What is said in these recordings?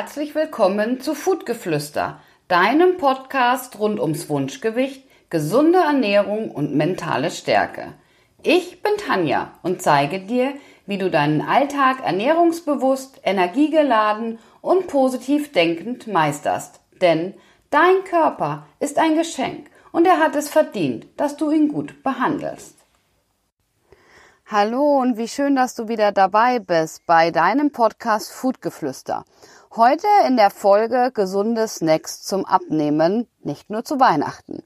herzlich willkommen zu Foodgeflüster, deinem Podcast rund ums Wunschgewicht, gesunde Ernährung und mentale Stärke. Ich bin Tanja und zeige dir, wie du deinen Alltag ernährungsbewusst, energiegeladen und positiv denkend meisterst. Denn dein Körper ist ein Geschenk und er hat es verdient, dass du ihn gut behandelst. Hallo und wie schön, dass du wieder dabei bist bei deinem Podcast Foodgeflüster. Heute in der Folge gesunde Snacks zum Abnehmen, nicht nur zu Weihnachten.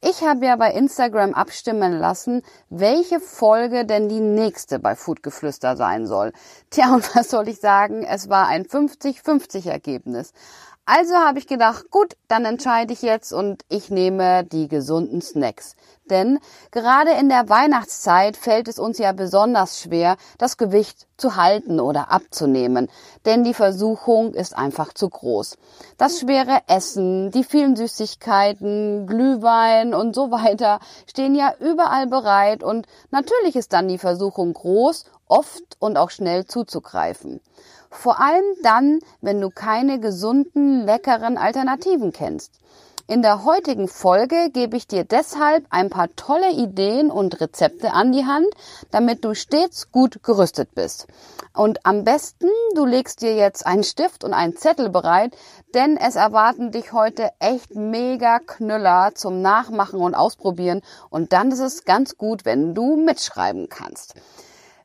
Ich habe ja bei Instagram abstimmen lassen, welche Folge denn die nächste bei Foodgeflüster sein soll. Tja, und was soll ich sagen? Es war ein 50-50 Ergebnis. Also habe ich gedacht, gut, dann entscheide ich jetzt und ich nehme die gesunden Snacks. Denn gerade in der Weihnachtszeit fällt es uns ja besonders schwer, das Gewicht zu halten oder abzunehmen. Denn die Versuchung ist einfach zu groß. Das schwere Essen, die vielen Süßigkeiten, Glühwein und so weiter stehen ja überall bereit und natürlich ist dann die Versuchung groß, oft und auch schnell zuzugreifen. Vor allem dann, wenn du keine gesunden, leckeren Alternativen kennst. In der heutigen Folge gebe ich dir deshalb ein paar tolle Ideen und Rezepte an die Hand, damit du stets gut gerüstet bist. Und am besten, du legst dir jetzt einen Stift und einen Zettel bereit, denn es erwarten dich heute echt mega Knüller zum Nachmachen und Ausprobieren und dann ist es ganz gut, wenn du mitschreiben kannst.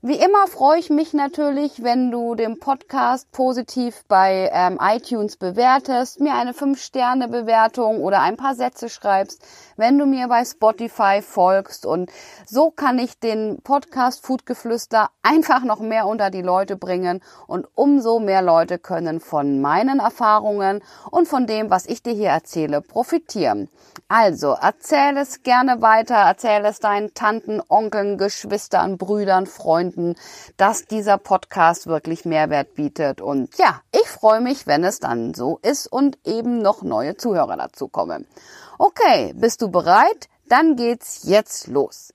Wie immer freue ich mich natürlich, wenn du den Podcast positiv bei ähm, iTunes bewertest, mir eine 5-Sterne-Bewertung oder ein paar Sätze schreibst, wenn du mir bei Spotify folgst. Und so kann ich den Podcast Foodgeflüster einfach noch mehr unter die Leute bringen und umso mehr Leute können von meinen Erfahrungen und von dem, was ich dir hier erzähle, profitieren. Also erzähl es gerne weiter, erzähl es deinen Tanten, Onkeln, Geschwistern, Brüdern, Freunden, finden, dass dieser Podcast wirklich Mehrwert bietet. Und ja, ich freue mich, wenn es dann so ist und eben noch neue Zuhörer dazu kommen. Okay, bist du bereit? Dann geht's jetzt los.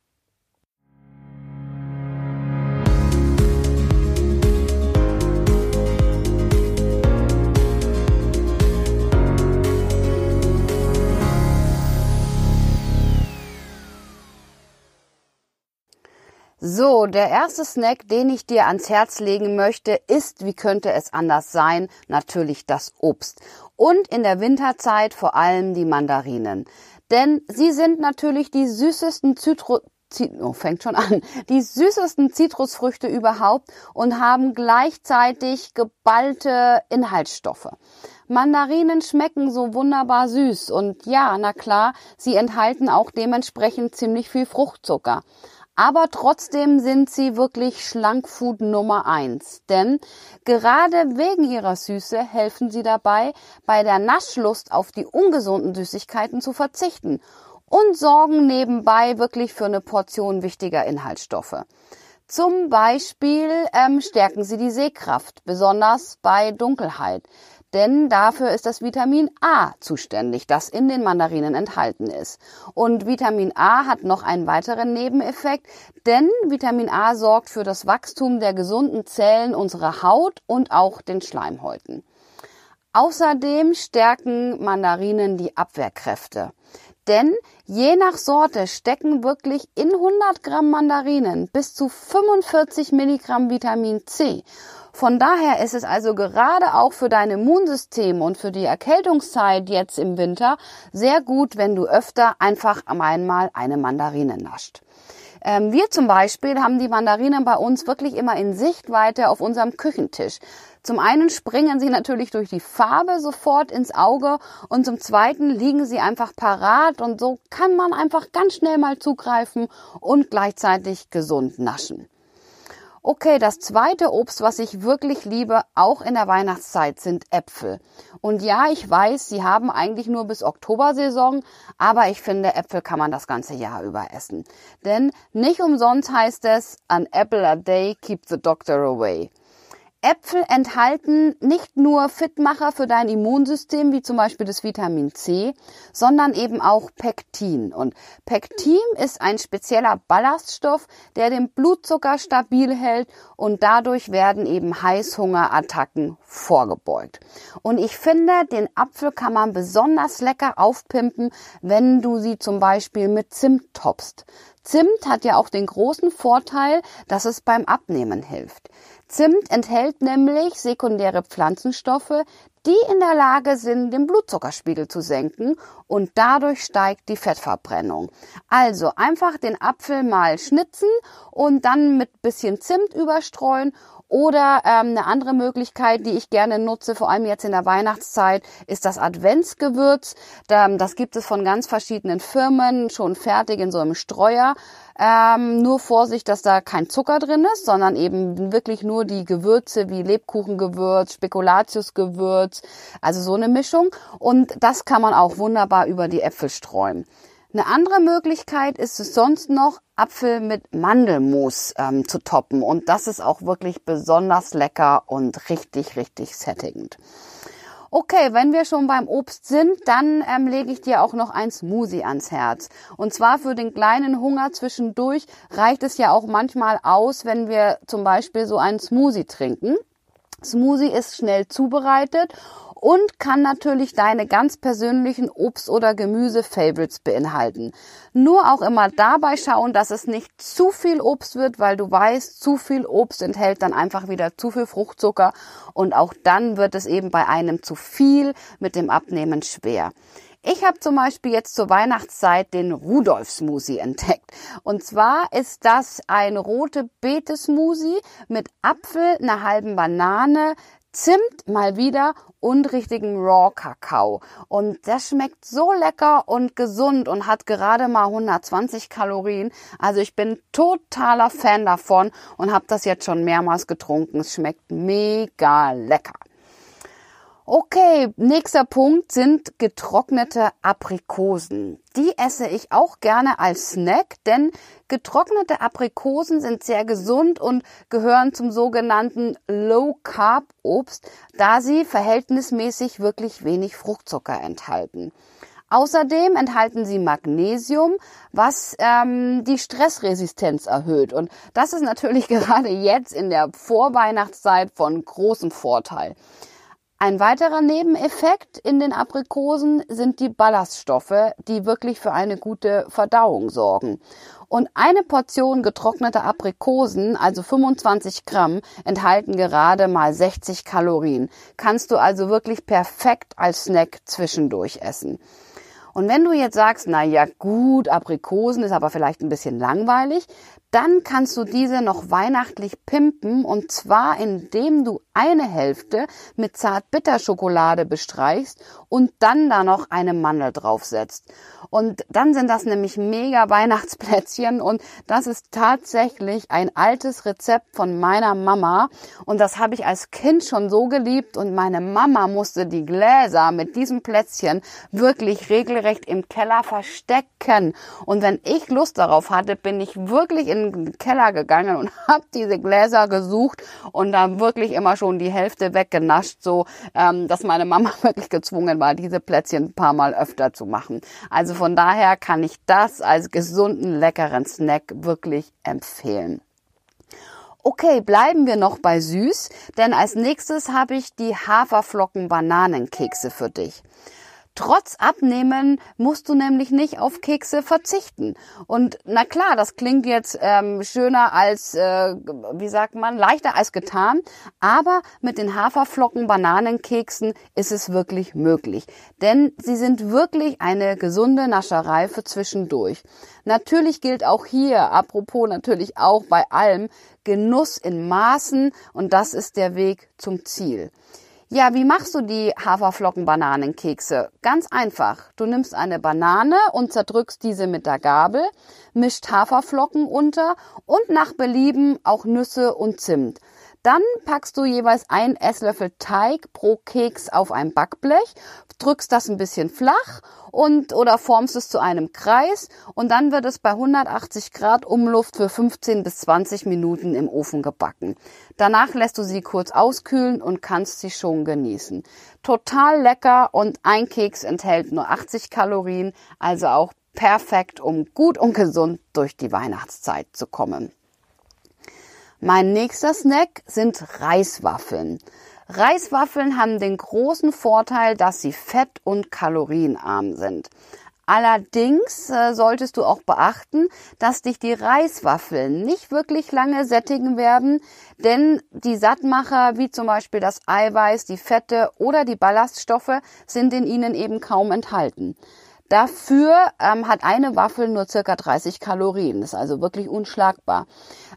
So, der erste Snack, den ich dir ans Herz legen möchte, ist, wie könnte es anders sein, natürlich das Obst. Und in der Winterzeit vor allem die Mandarinen. Denn sie sind natürlich die süßesten Zitru oh, fängt schon an, die süßesten Zitrusfrüchte überhaupt und haben gleichzeitig geballte Inhaltsstoffe. Mandarinen schmecken so wunderbar süß und ja, na klar, sie enthalten auch dementsprechend ziemlich viel Fruchtzucker. Aber trotzdem sind sie wirklich Schlankfood Nummer eins. Denn gerade wegen ihrer Süße helfen sie dabei, bei der Naschlust auf die ungesunden Süßigkeiten zu verzichten und sorgen nebenbei wirklich für eine Portion wichtiger Inhaltsstoffe. Zum Beispiel ähm, stärken sie die Sehkraft, besonders bei Dunkelheit denn dafür ist das Vitamin A zuständig, das in den Mandarinen enthalten ist. Und Vitamin A hat noch einen weiteren Nebeneffekt, denn Vitamin A sorgt für das Wachstum der gesunden Zellen unserer Haut und auch den Schleimhäuten. Außerdem stärken Mandarinen die Abwehrkräfte. Denn je nach Sorte stecken wirklich in 100 Gramm Mandarinen bis zu 45 Milligramm Vitamin C. Von daher ist es also gerade auch für dein Immunsystem und für die Erkältungszeit jetzt im Winter sehr gut, wenn du öfter einfach einmal eine Mandarine nascht. Ähm, wir zum Beispiel haben die Mandarinen bei uns wirklich immer in Sichtweite auf unserem Küchentisch. Zum einen springen sie natürlich durch die Farbe sofort ins Auge und zum zweiten liegen sie einfach parat und so kann man einfach ganz schnell mal zugreifen und gleichzeitig gesund naschen. Okay, das zweite Obst, was ich wirklich liebe, auch in der Weihnachtszeit, sind Äpfel. Und ja, ich weiß, sie haben eigentlich nur bis Oktobersaison, aber ich finde, Äpfel kann man das ganze Jahr über essen. Denn nicht umsonst heißt es, an apple a day keep the doctor away. Äpfel enthalten nicht nur Fitmacher für dein Immunsystem, wie zum Beispiel das Vitamin C, sondern eben auch Pektin. Und Pektin ist ein spezieller Ballaststoff, der den Blutzucker stabil hält und dadurch werden eben Heißhungerattacken vorgebeugt. Und ich finde, den Apfel kann man besonders lecker aufpimpen, wenn du sie zum Beispiel mit Zimt topst. Zimt hat ja auch den großen Vorteil, dass es beim Abnehmen hilft. Zimt enthält nämlich sekundäre Pflanzenstoffe, die in der Lage sind, den Blutzuckerspiegel zu senken und dadurch steigt die Fettverbrennung. Also einfach den Apfel mal schnitzen und dann mit bisschen Zimt überstreuen oder ähm, eine andere Möglichkeit, die ich gerne nutze, vor allem jetzt in der Weihnachtszeit, ist das Adventsgewürz. Das gibt es von ganz verschiedenen Firmen, schon fertig in so einem Streuer. Ähm, nur Vorsicht, dass da kein Zucker drin ist, sondern eben wirklich nur die Gewürze wie Lebkuchengewürz, Spekulatiusgewürz, also so eine Mischung. Und das kann man auch wunderbar über die Äpfel streuen. Eine andere Möglichkeit ist es sonst noch, Apfel mit Mandelmus ähm, zu toppen. Und das ist auch wirklich besonders lecker und richtig, richtig sättigend. Okay, wenn wir schon beim Obst sind, dann ähm, lege ich dir auch noch ein Smoothie ans Herz. Und zwar für den kleinen Hunger zwischendurch reicht es ja auch manchmal aus, wenn wir zum Beispiel so einen Smoothie trinken. Smoothie ist schnell zubereitet und kann natürlich deine ganz persönlichen Obst- oder Gemüse-Favorites beinhalten. Nur auch immer dabei schauen, dass es nicht zu viel Obst wird, weil du weißt, zu viel Obst enthält dann einfach wieder zu viel Fruchtzucker und auch dann wird es eben bei einem zu viel mit dem Abnehmen schwer. Ich habe zum Beispiel jetzt zur Weihnachtszeit den Rudolf Smoothie entdeckt. Und zwar ist das ein rote Beete Smoothie mit Apfel, einer halben Banane, Zimt mal wieder und richtigen Raw Kakao. Und das schmeckt so lecker und gesund und hat gerade mal 120 Kalorien. Also ich bin totaler Fan davon und habe das jetzt schon mehrmals getrunken. Es schmeckt mega lecker. Okay, nächster Punkt sind getrocknete Aprikosen. Die esse ich auch gerne als Snack, denn getrocknete Aprikosen sind sehr gesund und gehören zum sogenannten Low Carb Obst, da sie verhältnismäßig wirklich wenig Fruchtzucker enthalten. Außerdem enthalten sie Magnesium, was ähm, die Stressresistenz erhöht. Und das ist natürlich gerade jetzt in der Vorweihnachtszeit von großem Vorteil. Ein weiterer Nebeneffekt in den Aprikosen sind die Ballaststoffe, die wirklich für eine gute Verdauung sorgen. Und eine Portion getrockneter Aprikosen, also 25 Gramm, enthalten gerade mal 60 Kalorien. Kannst du also wirklich perfekt als Snack zwischendurch essen. Und wenn du jetzt sagst, na ja, gut, Aprikosen ist aber vielleicht ein bisschen langweilig, dann kannst du diese noch weihnachtlich pimpen und zwar indem du eine Hälfte mit Zartbitterschokolade bestreichst und dann da noch eine Mandel draufsetzt. Und dann sind das nämlich mega Weihnachtsplätzchen und das ist tatsächlich ein altes Rezept von meiner Mama und das habe ich als Kind schon so geliebt und meine Mama musste die Gläser mit diesem Plätzchen wirklich regelrecht im Keller verstecken. Und wenn ich Lust darauf hatte, bin ich wirklich in den Keller gegangen und habe diese Gläser gesucht und da wirklich immer schon die Hälfte weggenascht, so ähm, dass meine Mama wirklich gezwungen war, diese Plätzchen ein paar Mal öfter zu machen. Also von daher kann ich das als gesunden, leckeren Snack wirklich empfehlen. Okay, bleiben wir noch bei süß, denn als nächstes habe ich die Haferflocken-Bananenkekse für dich. Trotz Abnehmen musst du nämlich nicht auf Kekse verzichten. Und na klar, das klingt jetzt ähm, schöner als, äh, wie sagt man, leichter als getan. Aber mit den Haferflocken Bananenkeksen ist es wirklich möglich. Denn sie sind wirklich eine gesunde Nascherei für zwischendurch. Natürlich gilt auch hier, apropos natürlich auch bei allem, Genuss in Maßen und das ist der Weg zum Ziel. Ja, wie machst du die Haferflocken-Bananenkekse? Ganz einfach. Du nimmst eine Banane und zerdrückst diese mit der Gabel, mischt Haferflocken unter und nach Belieben auch Nüsse und Zimt. Dann packst du jeweils ein Esslöffel Teig pro Keks auf ein Backblech, drückst das ein bisschen flach und oder formst es zu einem Kreis und dann wird es bei 180 Grad Umluft für 15 bis 20 Minuten im Ofen gebacken. Danach lässt du sie kurz auskühlen und kannst sie schon genießen. Total lecker und ein Keks enthält nur 80 Kalorien, also auch perfekt, um gut und gesund durch die Weihnachtszeit zu kommen. Mein nächster Snack sind Reiswaffeln. Reiswaffeln haben den großen Vorteil, dass sie fett- und kalorienarm sind. Allerdings äh, solltest du auch beachten, dass dich die Reiswaffeln nicht wirklich lange sättigen werden, denn die Sattmacher wie zum Beispiel das Eiweiß, die Fette oder die Ballaststoffe sind in ihnen eben kaum enthalten. Dafür ähm, hat eine Waffel nur circa 30 Kalorien. Das ist also wirklich unschlagbar.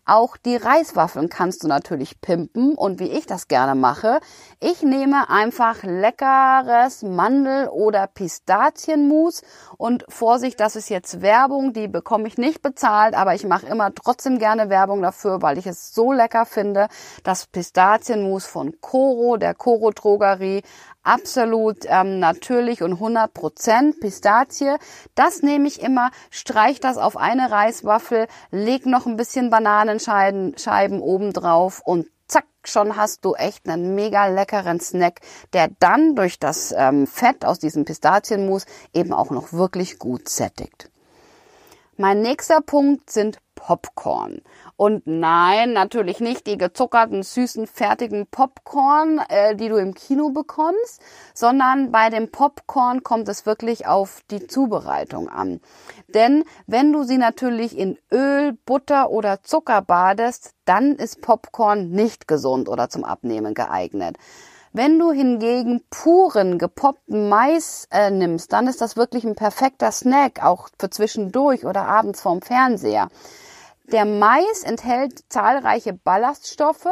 Auch die Reiswaffeln kannst du natürlich pimpen und wie ich das gerne mache, ich nehme einfach leckeres Mandel- oder Pistazienmus und Vorsicht, das ist jetzt Werbung, die bekomme ich nicht bezahlt, aber ich mache immer trotzdem gerne Werbung dafür, weil ich es so lecker finde. Das Pistazienmus von Coro, der Coro Drogerie, absolut ähm, natürlich und 100% Pistazie. Das nehme ich immer, streich das auf eine Reiswaffel, leg noch ein bisschen Bananenscheiben Scheiben oben drauf und zack, schon hast du echt einen mega leckeren Snack, der dann durch das ähm, Fett aus diesem Pistazienmus eben auch noch wirklich gut sättigt. Mein nächster Punkt sind Popcorn. Und nein, natürlich nicht die gezuckerten, süßen, fertigen Popcorn, äh, die du im Kino bekommst, sondern bei dem Popcorn kommt es wirklich auf die Zubereitung an. Denn wenn du sie natürlich in Öl, Butter oder Zucker badest, dann ist Popcorn nicht gesund oder zum Abnehmen geeignet. Wenn du hingegen puren, gepoppten Mais äh, nimmst, dann ist das wirklich ein perfekter Snack, auch für zwischendurch oder abends vorm Fernseher. Der Mais enthält zahlreiche Ballaststoffe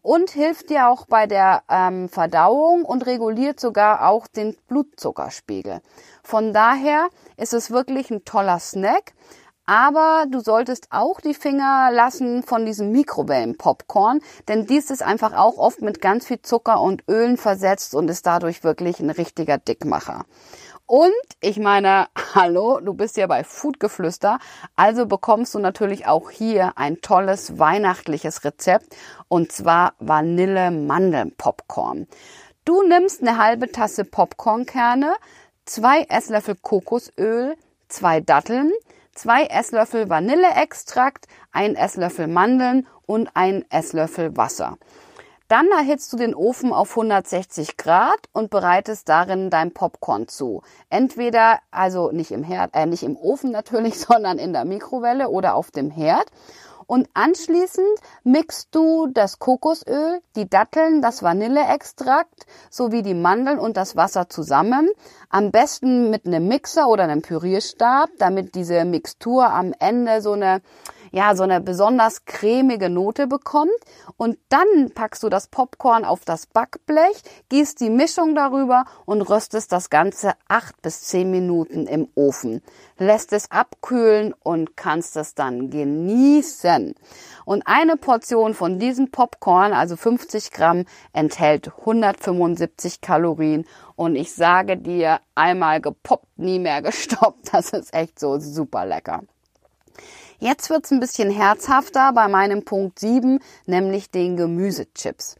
und hilft dir auch bei der ähm, Verdauung und reguliert sogar auch den Blutzuckerspiegel. Von daher ist es wirklich ein toller Snack. Aber du solltest auch die Finger lassen von diesem Mikrowellen-Popcorn, denn dies ist einfach auch oft mit ganz viel Zucker und Ölen versetzt und ist dadurch wirklich ein richtiger Dickmacher. Und ich meine, hallo, du bist ja bei Foodgeflüster, also bekommst du natürlich auch hier ein tolles weihnachtliches Rezept und zwar Vanille-Mandeln-Popcorn. Du nimmst eine halbe Tasse Popcornkerne, zwei Esslöffel Kokosöl, zwei Datteln, zwei Esslöffel Vanilleextrakt, ein Esslöffel Mandeln und ein Esslöffel Wasser. Dann erhitzt du den Ofen auf 160 Grad und bereitest darin dein Popcorn zu. Entweder, also nicht im Herd, äh, nicht im Ofen natürlich, sondern in der Mikrowelle oder auf dem Herd. Und anschließend mixt du das Kokosöl, die Datteln, das Vanilleextrakt sowie die Mandeln und das Wasser zusammen. Am besten mit einem Mixer oder einem Pürierstab, damit diese Mixtur am Ende so eine ja, so eine besonders cremige Note bekommt. Und dann packst du das Popcorn auf das Backblech, gießt die Mischung darüber und röstest das Ganze acht bis zehn Minuten im Ofen. Lässt es abkühlen und kannst es dann genießen. Und eine Portion von diesem Popcorn, also 50 Gramm, enthält 175 Kalorien. Und ich sage dir, einmal gepoppt, nie mehr gestoppt. Das ist echt so super lecker. Jetzt wird's ein bisschen herzhafter bei meinem Punkt 7, nämlich den Gemüsechips.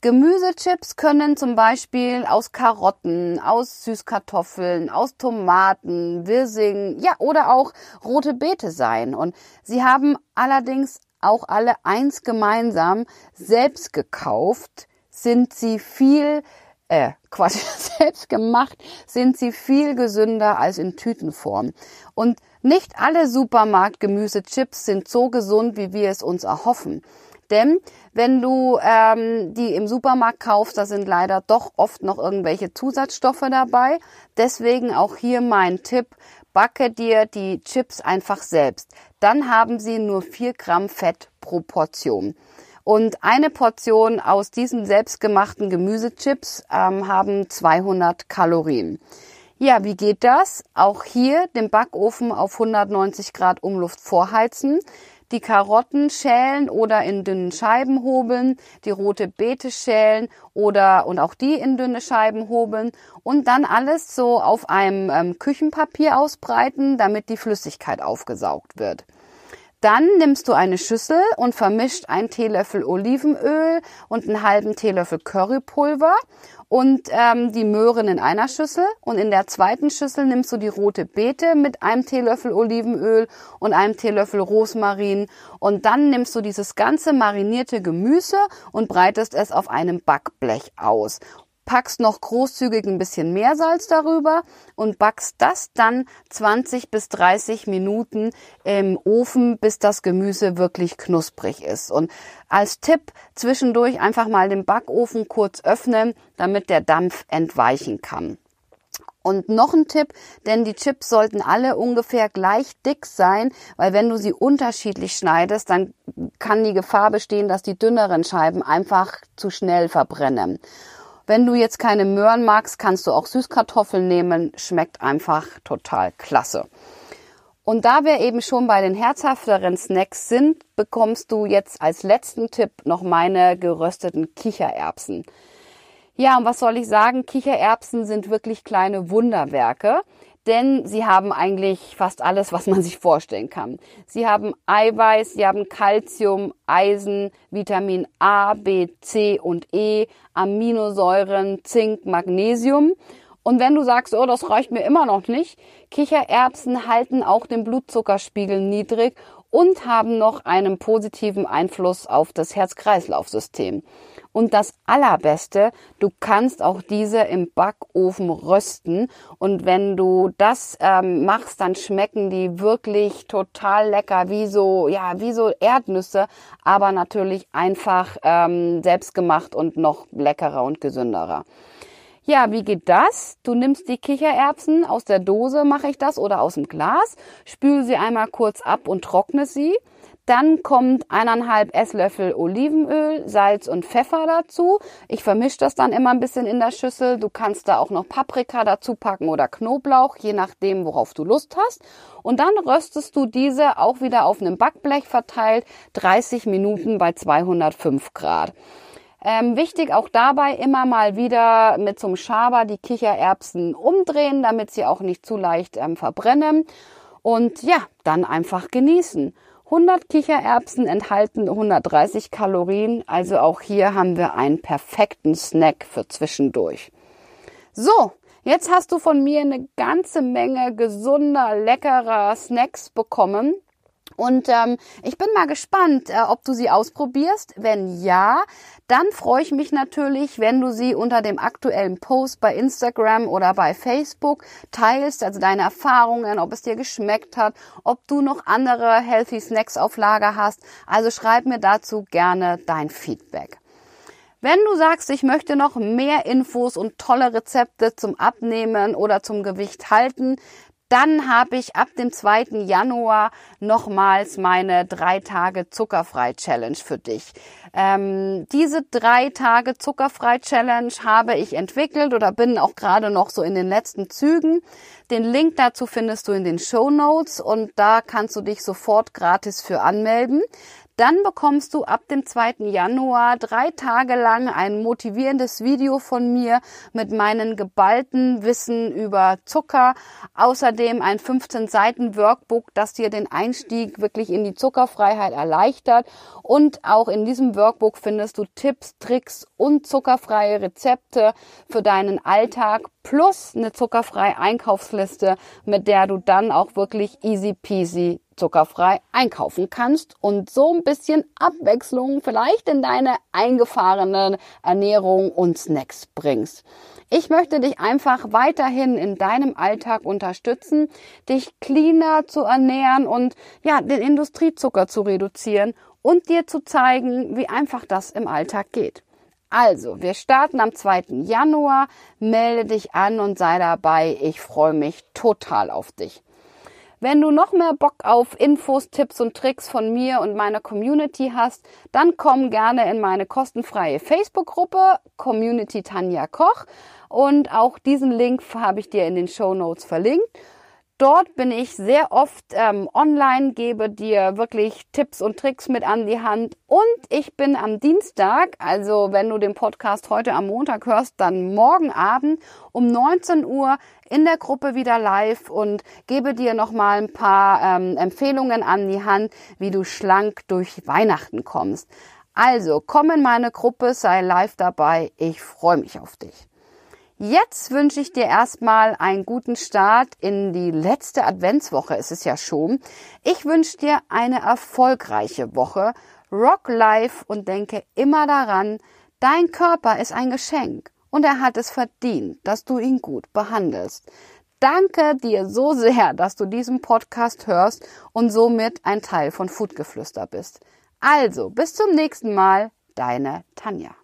Gemüsechips können zum Beispiel aus Karotten, aus Süßkartoffeln, aus Tomaten, Wirsing, ja, oder auch rote Beete sein. Und sie haben allerdings auch alle eins gemeinsam, selbst gekauft sind sie viel äh, quasi selbst gemacht, sind sie viel gesünder als in Tütenform. Und nicht alle Supermarktgemüsechips sind so gesund, wie wir es uns erhoffen. Denn wenn du ähm, die im Supermarkt kaufst, da sind leider doch oft noch irgendwelche Zusatzstoffe dabei. Deswegen auch hier mein Tipp, backe dir die Chips einfach selbst. Dann haben sie nur vier Gramm Fett pro Portion. Und eine Portion aus diesen selbstgemachten Gemüsechips ähm, haben 200 Kalorien. Ja, wie geht das? Auch hier den Backofen auf 190 Grad Umluft vorheizen. die Karotten schälen oder in dünnen Scheiben hobeln, die rote Beete schälen oder und auch die in dünne Scheiben hobeln und dann alles so auf einem ähm, Küchenpapier ausbreiten, damit die Flüssigkeit aufgesaugt wird. Dann nimmst du eine Schüssel und vermischt einen Teelöffel Olivenöl und einen halben Teelöffel Currypulver und ähm, die Möhren in einer Schüssel. Und in der zweiten Schüssel nimmst du die rote Beete mit einem Teelöffel Olivenöl und einem Teelöffel Rosmarin. Und dann nimmst du dieses ganze marinierte Gemüse und breitest es auf einem Backblech aus packst noch großzügig ein bisschen Meersalz darüber und backst das dann 20 bis 30 Minuten im Ofen, bis das Gemüse wirklich knusprig ist. Und als Tipp zwischendurch einfach mal den Backofen kurz öffnen, damit der Dampf entweichen kann. Und noch ein Tipp, denn die Chips sollten alle ungefähr gleich dick sein, weil wenn du sie unterschiedlich schneidest, dann kann die Gefahr bestehen, dass die dünneren Scheiben einfach zu schnell verbrennen. Wenn du jetzt keine Möhren magst, kannst du auch Süßkartoffeln nehmen. Schmeckt einfach total klasse. Und da wir eben schon bei den herzhafteren Snacks sind, bekommst du jetzt als letzten Tipp noch meine gerösteten Kichererbsen. Ja, und was soll ich sagen? Kichererbsen sind wirklich kleine Wunderwerke denn sie haben eigentlich fast alles, was man sich vorstellen kann. Sie haben Eiweiß, sie haben Calcium, Eisen, Vitamin A, B, C und E, Aminosäuren, Zink, Magnesium. Und wenn du sagst, oh, das reicht mir immer noch nicht, Kichererbsen halten auch den Blutzuckerspiegel niedrig und haben noch einen positiven Einfluss auf das Herz-Kreislauf-System. Und das Allerbeste, du kannst auch diese im Backofen rösten. Und wenn du das ähm, machst, dann schmecken die wirklich total lecker, wie so, ja, wie so Erdnüsse, aber natürlich einfach ähm, selbstgemacht und noch leckerer und gesünderer. Ja, wie geht das? Du nimmst die Kichererbsen aus der Dose, mache ich das, oder aus dem Glas, spül sie einmal kurz ab und trockne sie. Dann kommt eineinhalb Esslöffel Olivenöl, Salz und Pfeffer dazu. Ich vermische das dann immer ein bisschen in der Schüssel. Du kannst da auch noch Paprika dazu packen oder Knoblauch, je nachdem, worauf du Lust hast. Und dann röstest du diese auch wieder auf einem Backblech verteilt, 30 Minuten bei 205 Grad. Ähm, wichtig auch dabei immer mal wieder mit einem Schaber die Kichererbsen umdrehen, damit sie auch nicht zu leicht ähm, verbrennen. Und ja, dann einfach genießen. 100 Kichererbsen enthalten 130 Kalorien, also auch hier haben wir einen perfekten Snack für zwischendurch. So, jetzt hast du von mir eine ganze Menge gesunder, leckerer Snacks bekommen. Und ähm, ich bin mal gespannt, äh, ob du sie ausprobierst. Wenn ja, dann freue ich mich natürlich, wenn du sie unter dem aktuellen Post bei Instagram oder bei Facebook teilst, also deine Erfahrungen, ob es dir geschmeckt hat, ob du noch andere Healthy Snacks auf Lager hast. Also schreib mir dazu gerne dein Feedback. Wenn du sagst, ich möchte noch mehr Infos und tolle Rezepte zum Abnehmen oder zum Gewicht halten, dann habe ich ab dem 2. Januar nochmals meine drei Tage zuckerfrei Challenge für dich. Ähm, diese drei Tage zuckerfrei Challenge habe ich entwickelt oder bin auch gerade noch so in den letzten Zügen. Den Link dazu findest du in den Show Notes und da kannst du dich sofort gratis für anmelden. Dann bekommst du ab dem 2. Januar drei Tage lang ein motivierendes Video von mir mit meinen geballten Wissen über Zucker. Außerdem ein 15 Seiten Workbook, das dir den Einstieg wirklich in die Zuckerfreiheit erleichtert. Und auch in diesem Workbook findest du Tipps, Tricks und zuckerfreie Rezepte für deinen Alltag plus eine zuckerfreie Einkaufsliste, mit der du dann auch wirklich easy peasy zuckerfrei einkaufen kannst und so ein bisschen Abwechslung vielleicht in deine eingefahrene Ernährung und Snacks bringst. Ich möchte dich einfach weiterhin in deinem Alltag unterstützen, dich cleaner zu ernähren und ja, den Industriezucker zu reduzieren und dir zu zeigen, wie einfach das im Alltag geht. Also, wir starten am 2. Januar. Melde dich an und sei dabei. Ich freue mich total auf dich. Wenn du noch mehr Bock auf Infos, Tipps und Tricks von mir und meiner Community hast, dann komm gerne in meine kostenfreie Facebook-Gruppe Community Tanja Koch und auch diesen Link habe ich dir in den Show Notes verlinkt. Dort bin ich sehr oft ähm, online, gebe dir wirklich Tipps und Tricks mit an die Hand. Und ich bin am Dienstag, also wenn du den Podcast heute am Montag hörst, dann morgen Abend um 19 Uhr in der Gruppe wieder live und gebe dir nochmal ein paar ähm, Empfehlungen an die Hand, wie du schlank durch Weihnachten kommst. Also komm in meine Gruppe, sei live dabei. Ich freue mich auf dich. Jetzt wünsche ich dir erstmal einen guten Start in die letzte Adventswoche, ist es ja schon. Ich wünsche dir eine erfolgreiche Woche. Rock life und denke immer daran, dein Körper ist ein Geschenk und er hat es verdient, dass du ihn gut behandelst. Danke dir so sehr, dass du diesen Podcast hörst und somit ein Teil von Foodgeflüster bist. Also, bis zum nächsten Mal, deine Tanja.